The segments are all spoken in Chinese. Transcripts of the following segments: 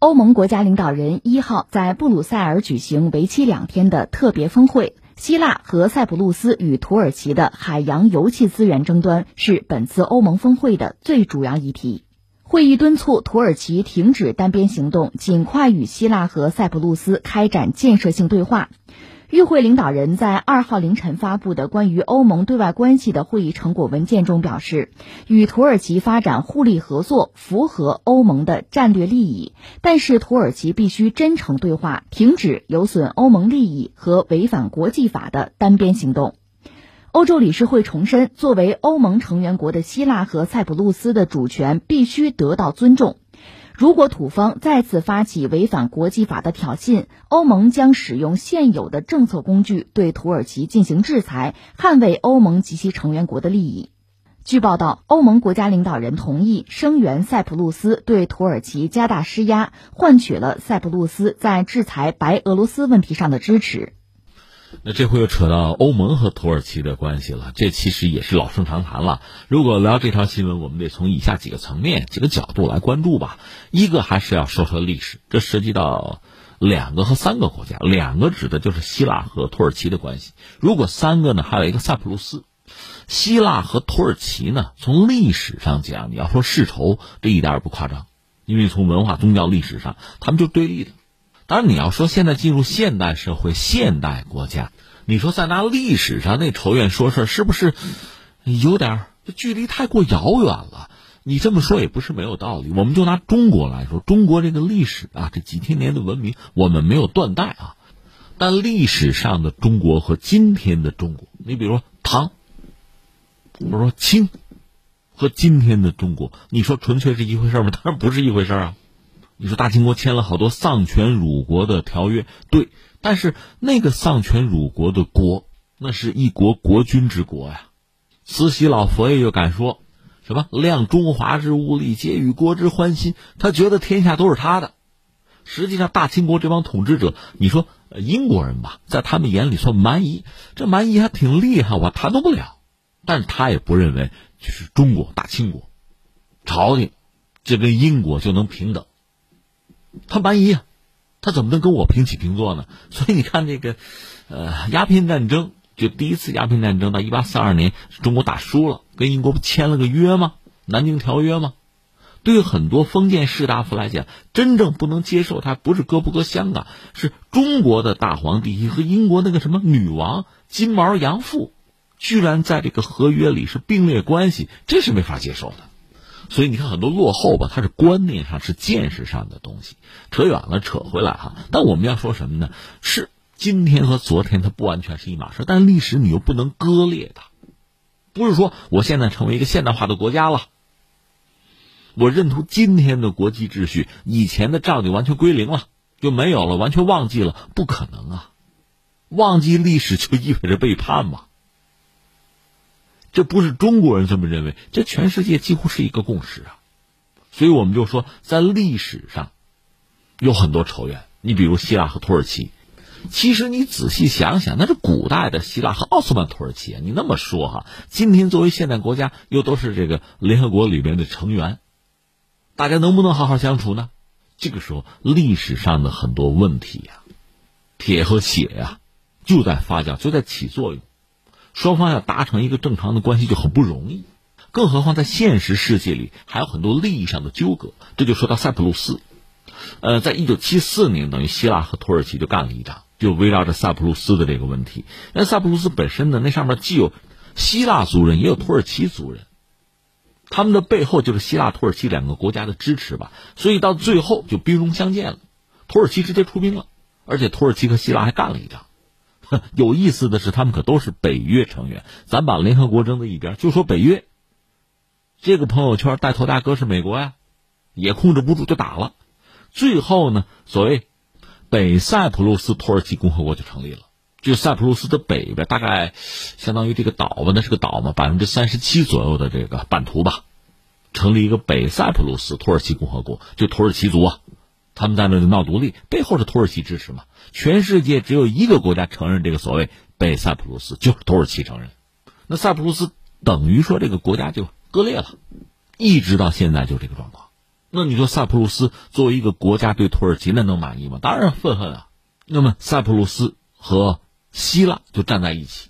欧盟国家领导人一号在布鲁塞尔举行为期两天的特别峰会，希腊和塞浦路斯与土耳其的海洋油气资源争端是本次欧盟峰会的最主要议题。会议敦促土耳其停止单边行动，尽快与希腊和塞浦路斯开展建设性对话。与会领导人在二号凌晨发布的关于欧盟对外关系的会议成果文件中表示，与土耳其发展互利合作符合欧盟的战略利益，但是土耳其必须真诚对话，停止有损欧盟利益和违反国际法的单边行动。欧洲理事会重申，作为欧盟成员国的希腊和塞浦路斯的主权必须得到尊重。如果土方再次发起违反国际法的挑衅，欧盟将使用现有的政策工具对土耳其进行制裁，捍卫欧盟及其成员国的利益。据报道，欧盟国家领导人同意声援塞浦路斯对土耳其加大施压，换取了塞浦路斯在制裁白俄罗斯问题上的支持。那这回又扯到欧盟和土耳其的关系了，这其实也是老生常谈了。如果聊这条新闻，我们得从以下几个层面、几个角度来关注吧。一个还是要说说历史，这涉及到两个和三个国家，两个指的就是希腊和土耳其的关系。如果三个呢，还有一个塞浦路斯。希腊和土耳其呢，从历史上讲，你要说世仇，这一点也不夸张，因为从文化、宗教历史上，他们就对立的。当然，你要说现在进入现代社会、现代国家，你说再拿历史上那仇怨说事儿，是不是有点距离太过遥远了？你这么说也不是没有道理。我们就拿中国来说，中国这个历史啊，这几千年的文明，我们没有断代啊。但历史上的中国和今天的中国，你比如说唐，或者说清，和今天的中国，你说纯粹是一回事吗？当然不是一回事啊。你说大清国签了好多丧权辱国的条约，对，但是那个丧权辱国的国，那是一国国君之国呀。慈禧老佛爷就敢说，什么量中华之物力，皆与国之欢心。他觉得天下都是他的。实际上，大清国这帮统治者，你说英国人吧，在他们眼里算蛮夷，这蛮夷还挺厉害，我谈动不了。但是他也不认为就是中国大清国朝廷，这跟英国就能平等。他蛮夷啊，他怎么能跟我平起平坐呢？所以你看这个，呃，鸦片战争就第一次鸦片战争到一八四二年，中国打输了，跟英国不签了个约吗？南京条约吗？对于很多封建士大夫来讲，真正不能接受他不是割不割香港，是中国的大皇帝和英国那个什么女王金毛杨妇，居然在这个合约里是并列关系，这是没法接受的。所以你看，很多落后吧，它是观念上、是见识上的东西。扯远了，扯回来哈。但我们要说什么呢？是今天和昨天它不完全是一码事，但历史你又不能割裂它。不是说我现在成为一个现代化的国家了，我认同今天的国际秩序，以前的账就完全归零了，就没有了，完全忘记了，不可能啊！忘记历史就意味着背叛嘛。这不是中国人这么认为，这全世界几乎是一个共识啊，所以我们就说，在历史上有很多仇怨。你比如希腊和土耳其，其实你仔细想想，那是古代的希腊和奥斯曼土耳其啊。你那么说哈，今天作为现代国家，又都是这个联合国里面的成员，大家能不能好好相处呢？这个时候，历史上的很多问题呀，铁和血呀，就在发酵，就在起作用。双方要达成一个正常的关系就很不容易，更何况在现实世界里还有很多利益上的纠葛。这就说到塞浦路斯，呃，在一九七四年，等于希腊和土耳其就干了一仗，就围绕着塞浦路斯的这个问题。那塞浦路斯本身呢，那上面既有希腊族人，也有土耳其族人，他们的背后就是希腊、土耳其两个国家的支持吧。所以到最后就兵戎相见了，土耳其直接出兵了，而且土耳其和希腊还干了一仗。有意思的是，他们可都是北约成员。咱把联合国扔在一边，就说北约。这个朋友圈带头大哥是美国呀，也控制不住就打了。最后呢，所谓北塞浦路斯土耳其共和国就成立了。就塞浦路斯的北边，大概相当于这个岛吧，那是个岛嘛，百分之三十七左右的这个版图吧，成立一个北塞浦路斯土耳其共和国，就土耳其族啊。他们在那里闹独立，背后是土耳其支持嘛？全世界只有一个国家承认这个所谓北塞浦路斯，就是土耳其承认。那塞浦路斯等于说这个国家就割裂了，一直到现在就这个状况。那你说塞浦路斯作为一个国家对土耳其那能满意吗？当然愤恨啊。那么塞浦路斯和希腊就站在一起，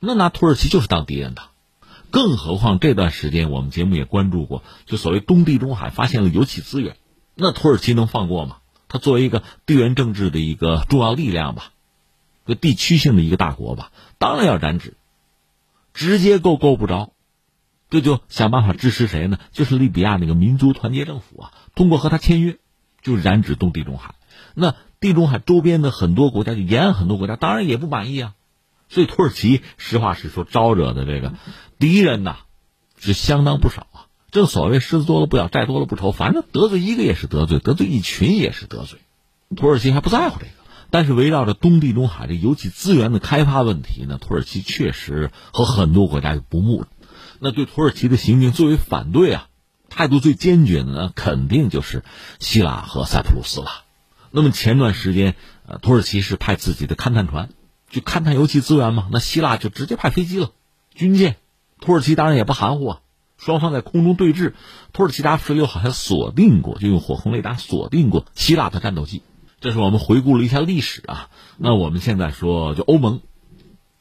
那拿土耳其就是当敌人的。更何况这段时间我们节目也关注过，就所谓东地中海发现了油气资源，那土耳其能放过吗？它作为一个地缘政治的一个重要力量吧，个地区性的一个大国吧，当然要染指，直接够够不着。这就想办法支持谁呢？就是利比亚那个民族团结政府啊，通过和他签约，就染指东地中海。那地中海周边的很多国家，就沿岸很多国家，当然也不满意啊。所以土耳其实话实说，招惹的这个敌人呐，是相当不少。正所谓狮子多了不咬，债多了不愁，反正得罪一个也是得罪，得罪一群也是得罪。土耳其还不在乎这个，但是围绕着东地中海这油气资源的开发问题呢，土耳其确实和很多国家有不睦。那对土耳其的行径最为反对啊，态度最坚决的呢，肯定就是希腊和塞浦路斯了。那么前段时间，呃，土耳其是派自己的勘探船去勘探油气资源嘛？那希腊就直接派飞机了，军舰。土耳其当然也不含糊啊，双方在空中对峙，土耳其达十六好像锁定过，就用火控雷达锁定过希腊的战斗机。这是我们回顾了一下历史啊。那我们现在说，就欧盟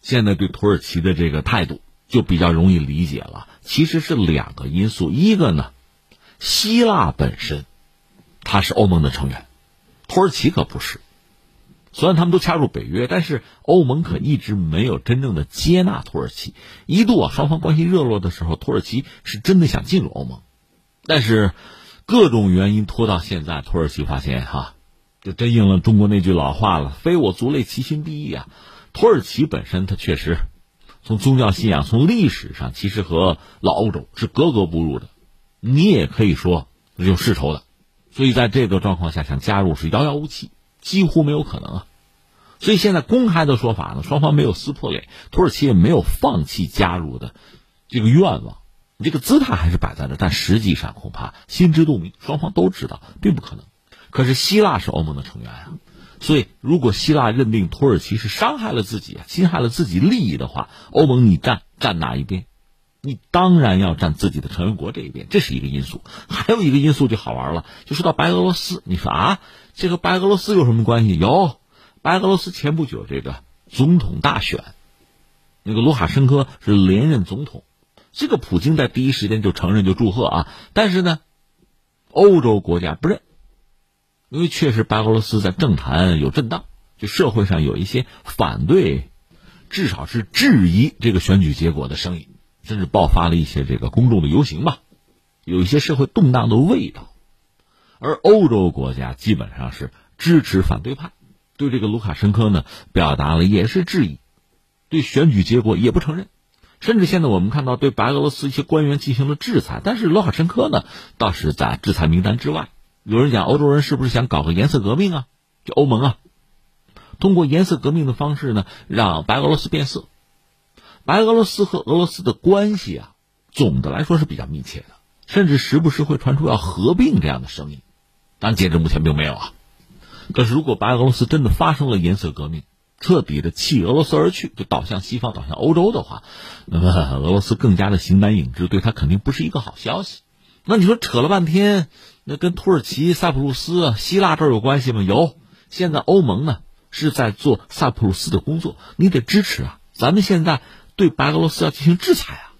现在对土耳其的这个态度。就比较容易理解了，其实是两个因素，一个呢，希腊本身，它是欧盟的成员，土耳其可不是。虽然他们都加入北约，但是欧盟可一直没有真正的接纳土耳其。一度啊，双方关系热络的时候，土耳其是真的想进入欧盟，但是各种原因拖到现在，土耳其发现哈，就真应了中国那句老话了：“非我族类，其心必异啊。”土耳其本身它确实。从宗教信仰、从历史上，其实和老欧洲是格格不入的，你也可以说有世仇的，所以在这个状况下想加入是遥遥无期，几乎没有可能啊。所以现在公开的说法呢，双方没有撕破脸，土耳其也没有放弃加入的这个愿望，这个姿态还是摆在这，但实际上恐怕心知肚明，双方都知道并不可能。可是希腊是欧盟的成员啊。所以，如果希腊认定土耳其是伤害了自己啊，侵害了自己利益的话，欧盟你站站哪一边？你当然要站自己的成员国这一边，这是一个因素。还有一个因素就好玩了，就说到白俄罗斯，你说啊，这和白俄罗斯有什么关系？有，白俄罗斯前不久这个总统大选，那个卢卡申科是连任总统，这个普京在第一时间就承认就祝贺啊，但是呢，欧洲国家不认。因为确实白俄罗斯在政坛有震荡，就社会上有一些反对，至少是质疑这个选举结果的声音，甚至爆发了一些这个公众的游行吧，有一些社会动荡的味道。而欧洲国家基本上是支持反对派，对这个卢卡申科呢表达了也是质疑，对选举结果也不承认，甚至现在我们看到对白俄罗斯一些官员进行了制裁，但是卢卡申科呢倒是在制裁名单之外。有人讲，欧洲人是不是想搞个颜色革命啊？就欧盟啊，通过颜色革命的方式呢，让白俄罗斯变色。白俄罗斯和俄罗斯的关系啊，总的来说是比较密切的，甚至时不时会传出要合并这样的声音。但截至目前并没有啊。可是，如果白俄罗斯真的发生了颜色革命，彻底的弃俄罗斯而去，就倒向西方、倒向欧洲的话，那么俄罗斯更加的形单影只，对他肯定不是一个好消息。那你说扯了半天。那跟土耳其、塞浦路斯、希腊这儿有关系吗？有。现在欧盟呢是在做塞浦路斯的工作，你得支持啊。咱们现在对白俄罗斯要进行制裁啊，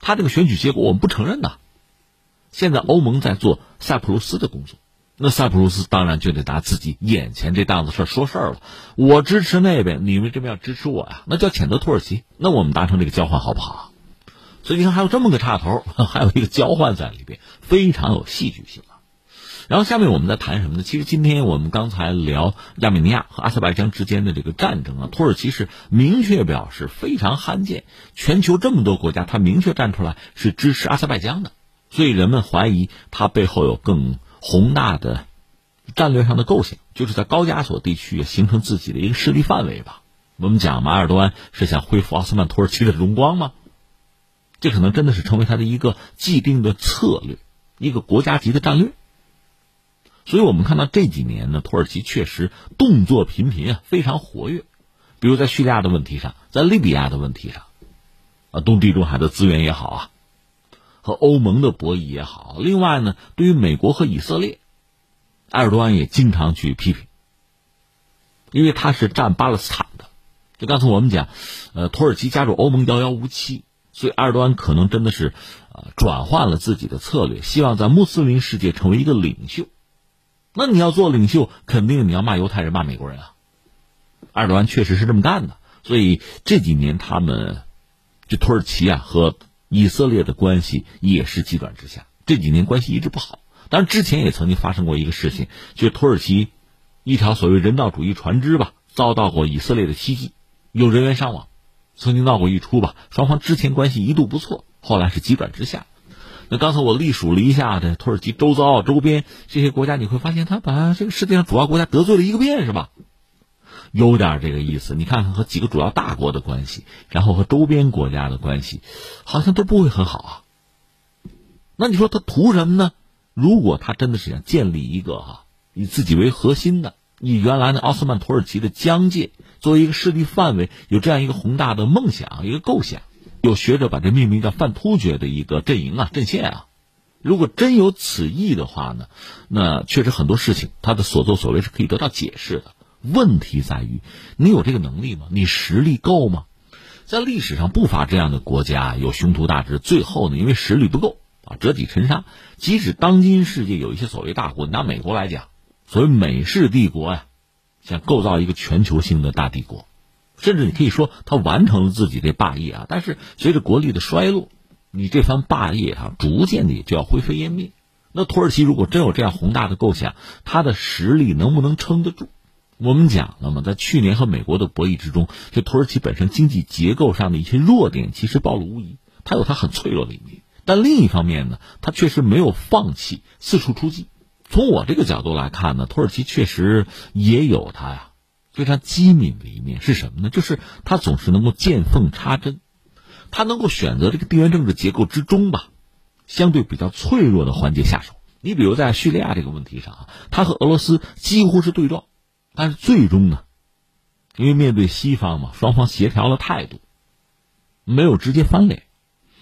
他这个选举结果我们不承认呐。现在欧盟在做塞浦路斯的工作，那塞浦路斯当然就得拿自己眼前这档子事说事儿了。我支持那边，你们这边要支持我呀，那叫谴责土耳其。那我们达成这个交换好不好？所以你看，还有这么个插头，还有一个交换在里边，非常有戏剧性。然后下面我们在谈什么呢？其实今天我们刚才聊亚美尼亚和阿塞拜疆之间的这个战争啊，土耳其是明确表示非常罕见，全球这么多国家，他明确站出来是支持阿塞拜疆的，所以人们怀疑他背后有更宏大的战略上的构想，就是在高加索地区形成自己的一个势力范围吧。我们讲马尔多安是想恢复奥斯曼土耳其的荣光吗？这可能真的是成为他的一个既定的策略，一个国家级的战略。所以我们看到这几年呢，土耳其确实动作频频啊，非常活跃。比如在叙利亚的问题上，在利比亚的问题上，啊，东地中海的资源也好啊，和欧盟的博弈也好。另外呢，对于美国和以色列，埃尔多安也经常去批评，因为他是占巴勒斯坦的。就刚才我们讲，呃，土耳其加入欧盟遥遥无期，所以埃尔多安可能真的是，呃，转换了自己的策略，希望在穆斯林世界成为一个领袖。那你要做领袖，肯定你要骂犹太人、骂美国人啊。埃尔多安确实是这么干的，所以这几年他们，就土耳其啊和以色列的关系也是急转直下。这几年关系一直不好，当然之前也曾经发生过一个事情，就土耳其一条所谓人道主义船只吧，遭到过以色列的袭击。有人员伤亡，曾经闹过一出吧。双方之前关系一度不错，后来是急转直下。那刚才我历数了一下这土耳其周遭周边这些国家，你会发现他把这个世界上主要国家得罪了一个遍，是吧？有点这个意思。你看看和几个主要大国的关系，然后和周边国家的关系，好像都不会很好啊。那你说他图什么呢？如果他真的是想建立一个哈以自己为核心的，以原来的奥斯曼土耳其的疆界。作为一个势力范围，有这样一个宏大的梦想，一个构想，有学者把这命名叫“泛突厥”的一个阵营啊、阵线啊。如果真有此意的话呢，那确实很多事情他的所作所为是可以得到解释的。问题在于，你有这个能力吗？你实力够吗？在历史上不乏这样的国家，有雄图大志，最后呢，因为实力不够啊，折戟沉沙。即使当今世界有一些所谓大国，拿美国来讲，所谓美式帝国呀。想构造一个全球性的大帝国，甚至你可以说他完成了自己的霸业啊。但是随着国力的衰落，你这番霸业啊，逐渐的就要灰飞烟灭。那土耳其如果真有这样宏大的构想，他的实力能不能撑得住？我们讲了嘛，在去年和美国的博弈之中，就土耳其本身经济结构上的一些弱点，其实暴露无遗。它有它很脆弱的一面，但另一方面呢，它确实没有放弃四处出击。从我这个角度来看呢，土耳其确实也有它呀非常机敏的一面是什么呢？就是他总是能够见缝插针，他能够选择这个地缘政治结构之中吧，相对比较脆弱的环节下手。你比如在叙利亚这个问题上啊，他和俄罗斯几乎是对撞，但是最终呢，因为面对西方嘛，双方协调了态度，没有直接翻脸。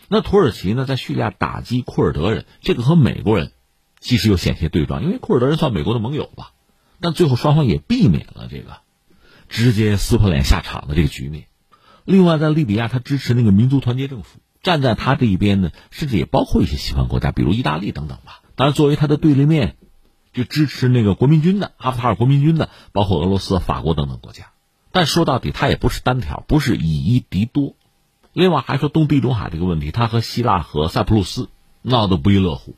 那土耳其呢，在叙利亚打击库尔德人，这个和美国人。其实有险些对撞，因为库尔德人算美国的盟友吧，但最后双方也避免了这个直接撕破脸下场的这个局面。另外，在利比亚，他支持那个民族团结政府，站在他这一边呢，甚至也包括一些西方国家，比如意大利等等吧。当然，作为他的对立面，就支持那个国民军的哈夫塔尔国民军的，包括俄罗斯、法国等等国家。但说到底，他也不是单挑，不是以一敌多。另外，还说东地中海这个问题，他和希腊和塞浦路斯闹得不亦乐乎。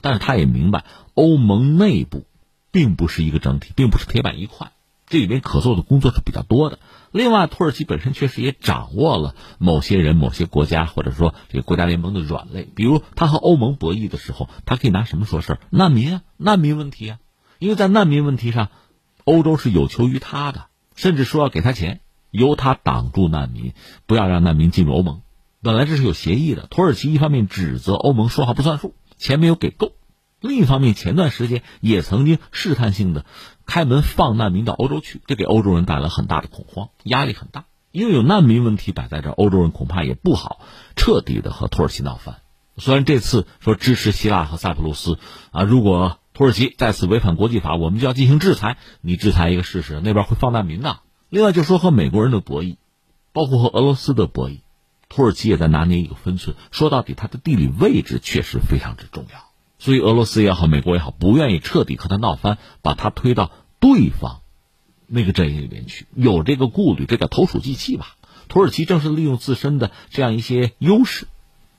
但是他也明白，欧盟内部并不是一个整体，并不是铁板一块，这里面可做的工作是比较多的。另外，土耳其本身确实也掌握了某些人、某些国家，或者说这个国家联盟的软肋。比如，他和欧盟博弈的时候，他可以拿什么说事儿？难民啊，难民问题啊，因为在难民问题上，欧洲是有求于他的，甚至说要给他钱，由他挡住难民，不要让难民进入欧盟。本来这是有协议的。土耳其一方面指责欧盟说话不算数。钱没有给够，另一方面，前段时间也曾经试探性的开门放难民到欧洲去，这给欧洲人带来很大的恐慌，压力很大。因为有难民问题摆在这，欧洲人恐怕也不好彻底的和土耳其闹翻。虽然这次说支持希腊和塞浦路斯啊，如果土耳其再次违反国际法，我们就要进行制裁。你制裁一个试试，那边会放难民的。另外就说和美国人的博弈，包括和俄罗斯的博弈。土耳其也在拿捏一个分寸。说到底，它的地理位置确实非常之重要，所以俄罗斯也好，美国也好，不愿意彻底和他闹翻，把他推到对方那个阵营里面去，有这个顾虑，这叫投鼠忌器吧。土耳其正是利用自身的这样一些优势，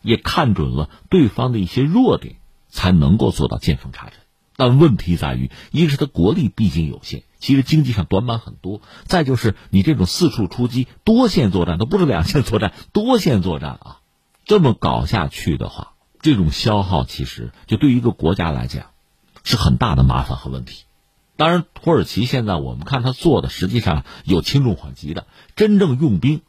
也看准了对方的一些弱点，才能够做到见缝插针。但问题在于，一个是他国力毕竟有限。其实经济上短板很多，再就是你这种四处出击、多线作战，都不是两线作战，多线作战啊，这么搞下去的话，这种消耗其实就对于一个国家来讲，是很大的麻烦和问题。当然，土耳其现在我们看他做的，实际上有轻重缓急的，真正用兵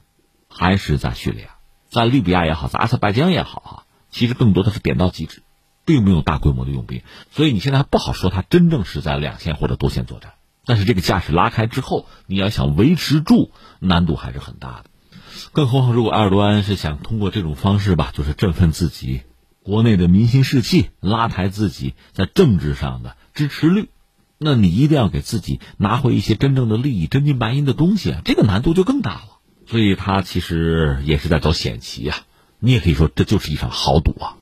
还是在叙利亚，在利比亚也好，在阿塞拜疆也好啊，其实更多的是点到即止，并没有大规模的用兵，所以你现在还不好说他真正是在两线或者多线作战。但是这个架势拉开之后，你要想维持住，难度还是很大的。更何况，如果埃尔多安是想通过这种方式吧，就是振奋自己国内的民心士气，拉抬自己在政治上的支持率。那你一定要给自己拿回一些真正的利益、真金白银的东西啊，这个难度就更大了。所以他其实也是在走险棋啊，你也可以说这就是一场豪赌啊。